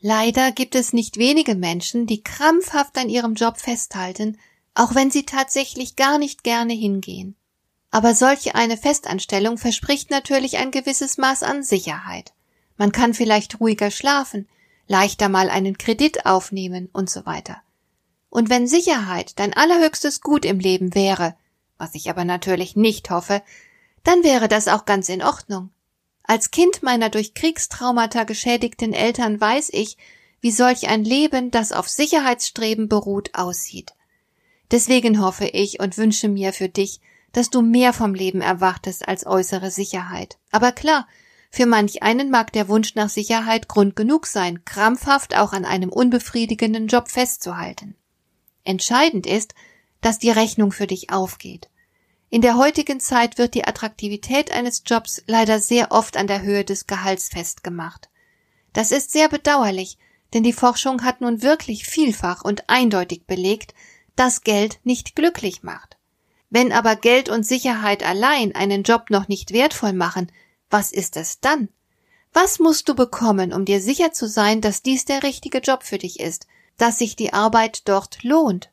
Leider gibt es nicht wenige Menschen, die krampfhaft an ihrem Job festhalten, auch wenn sie tatsächlich gar nicht gerne hingehen. Aber solche eine Festanstellung verspricht natürlich ein gewisses Maß an Sicherheit. Man kann vielleicht ruhiger schlafen, leichter mal einen Kredit aufnehmen und so weiter. Und wenn Sicherheit dein allerhöchstes Gut im Leben wäre, was ich aber natürlich nicht hoffe, dann wäre das auch ganz in Ordnung. Als Kind meiner durch Kriegstraumata geschädigten Eltern weiß ich, wie solch ein Leben, das auf Sicherheitsstreben beruht, aussieht. Deswegen hoffe ich und wünsche mir für dich, dass du mehr vom Leben erwartest als äußere Sicherheit. Aber klar, für manch einen mag der Wunsch nach Sicherheit Grund genug sein, krampfhaft auch an einem unbefriedigenden Job festzuhalten. Entscheidend ist, dass die Rechnung für dich aufgeht. In der heutigen Zeit wird die Attraktivität eines Jobs leider sehr oft an der Höhe des Gehalts festgemacht. Das ist sehr bedauerlich, denn die Forschung hat nun wirklich vielfach und eindeutig belegt, dass Geld nicht glücklich macht. Wenn aber Geld und Sicherheit allein einen Job noch nicht wertvoll machen, was ist es dann? Was musst du bekommen, um dir sicher zu sein, dass dies der richtige Job für dich ist, dass sich die Arbeit dort lohnt?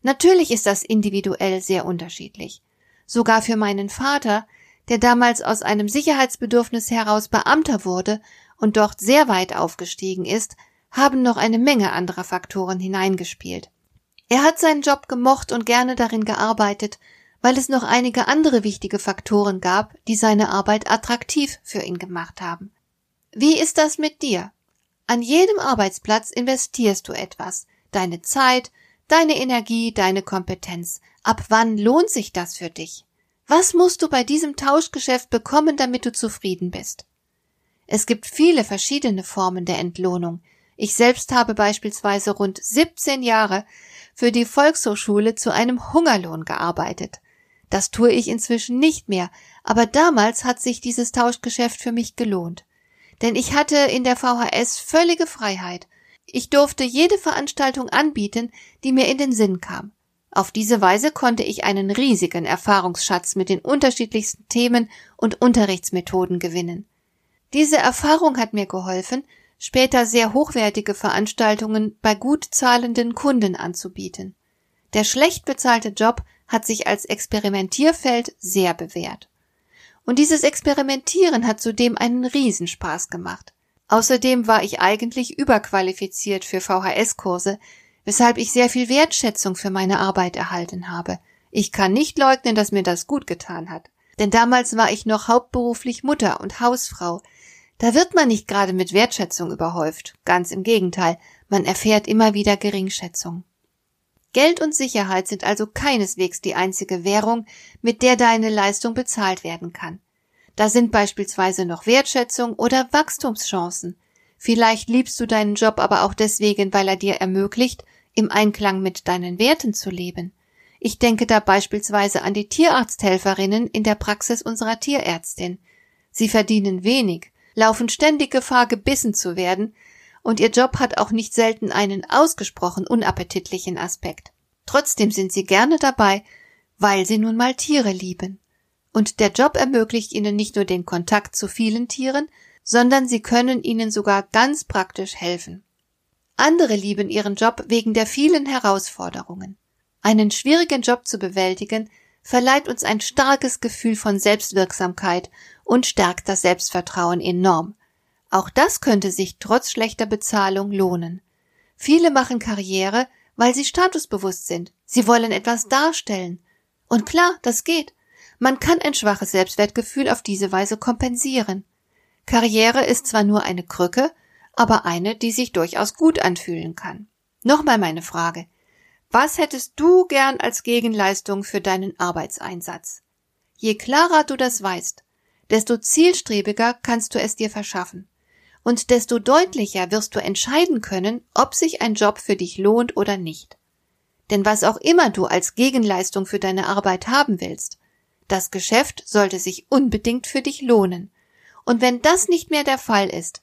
Natürlich ist das individuell sehr unterschiedlich sogar für meinen Vater, der damals aus einem Sicherheitsbedürfnis heraus Beamter wurde und dort sehr weit aufgestiegen ist, haben noch eine Menge anderer Faktoren hineingespielt. Er hat seinen Job gemocht und gerne darin gearbeitet, weil es noch einige andere wichtige Faktoren gab, die seine Arbeit attraktiv für ihn gemacht haben. Wie ist das mit dir? An jedem Arbeitsplatz investierst du etwas, deine Zeit, deine Energie, deine Kompetenz. Ab wann lohnt sich das für dich? Was musst du bei diesem Tauschgeschäft bekommen, damit du zufrieden bist? Es gibt viele verschiedene Formen der Entlohnung. Ich selbst habe beispielsweise rund 17 Jahre für die Volkshochschule zu einem Hungerlohn gearbeitet. Das tue ich inzwischen nicht mehr, aber damals hat sich dieses Tauschgeschäft für mich gelohnt. Denn ich hatte in der VHS völlige Freiheit ich durfte jede Veranstaltung anbieten, die mir in den Sinn kam. Auf diese Weise konnte ich einen riesigen Erfahrungsschatz mit den unterschiedlichsten Themen und Unterrichtsmethoden gewinnen. Diese Erfahrung hat mir geholfen, später sehr hochwertige Veranstaltungen bei gut zahlenden Kunden anzubieten. Der schlecht bezahlte Job hat sich als Experimentierfeld sehr bewährt. Und dieses Experimentieren hat zudem einen Riesenspaß gemacht. Außerdem war ich eigentlich überqualifiziert für VHS-Kurse, weshalb ich sehr viel Wertschätzung für meine Arbeit erhalten habe. Ich kann nicht leugnen, dass mir das gut getan hat. Denn damals war ich noch hauptberuflich Mutter und Hausfrau. Da wird man nicht gerade mit Wertschätzung überhäuft. Ganz im Gegenteil, man erfährt immer wieder Geringschätzung. Geld und Sicherheit sind also keineswegs die einzige Währung, mit der deine Leistung bezahlt werden kann. Da sind beispielsweise noch Wertschätzung oder Wachstumschancen. Vielleicht liebst du deinen Job aber auch deswegen, weil er dir ermöglicht, im Einklang mit deinen Werten zu leben. Ich denke da beispielsweise an die Tierarzthelferinnen in der Praxis unserer Tierärztin. Sie verdienen wenig, laufen ständig Gefahr, gebissen zu werden, und ihr Job hat auch nicht selten einen ausgesprochen unappetitlichen Aspekt. Trotzdem sind sie gerne dabei, weil sie nun mal Tiere lieben. Und der Job ermöglicht ihnen nicht nur den Kontakt zu vielen Tieren, sondern sie können ihnen sogar ganz praktisch helfen. Andere lieben ihren Job wegen der vielen Herausforderungen. Einen schwierigen Job zu bewältigen, verleiht uns ein starkes Gefühl von Selbstwirksamkeit und stärkt das Selbstvertrauen enorm. Auch das könnte sich trotz schlechter Bezahlung lohnen. Viele machen Karriere, weil sie statusbewusst sind. Sie wollen etwas darstellen. Und klar, das geht. Man kann ein schwaches Selbstwertgefühl auf diese Weise kompensieren. Karriere ist zwar nur eine Krücke, aber eine, die sich durchaus gut anfühlen kann. Nochmal meine Frage. Was hättest du gern als Gegenleistung für deinen Arbeitseinsatz? Je klarer du das weißt, desto zielstrebiger kannst du es dir verschaffen. Und desto deutlicher wirst du entscheiden können, ob sich ein Job für dich lohnt oder nicht. Denn was auch immer du als Gegenleistung für deine Arbeit haben willst, das Geschäft sollte sich unbedingt für dich lohnen. Und wenn das nicht mehr der Fall ist,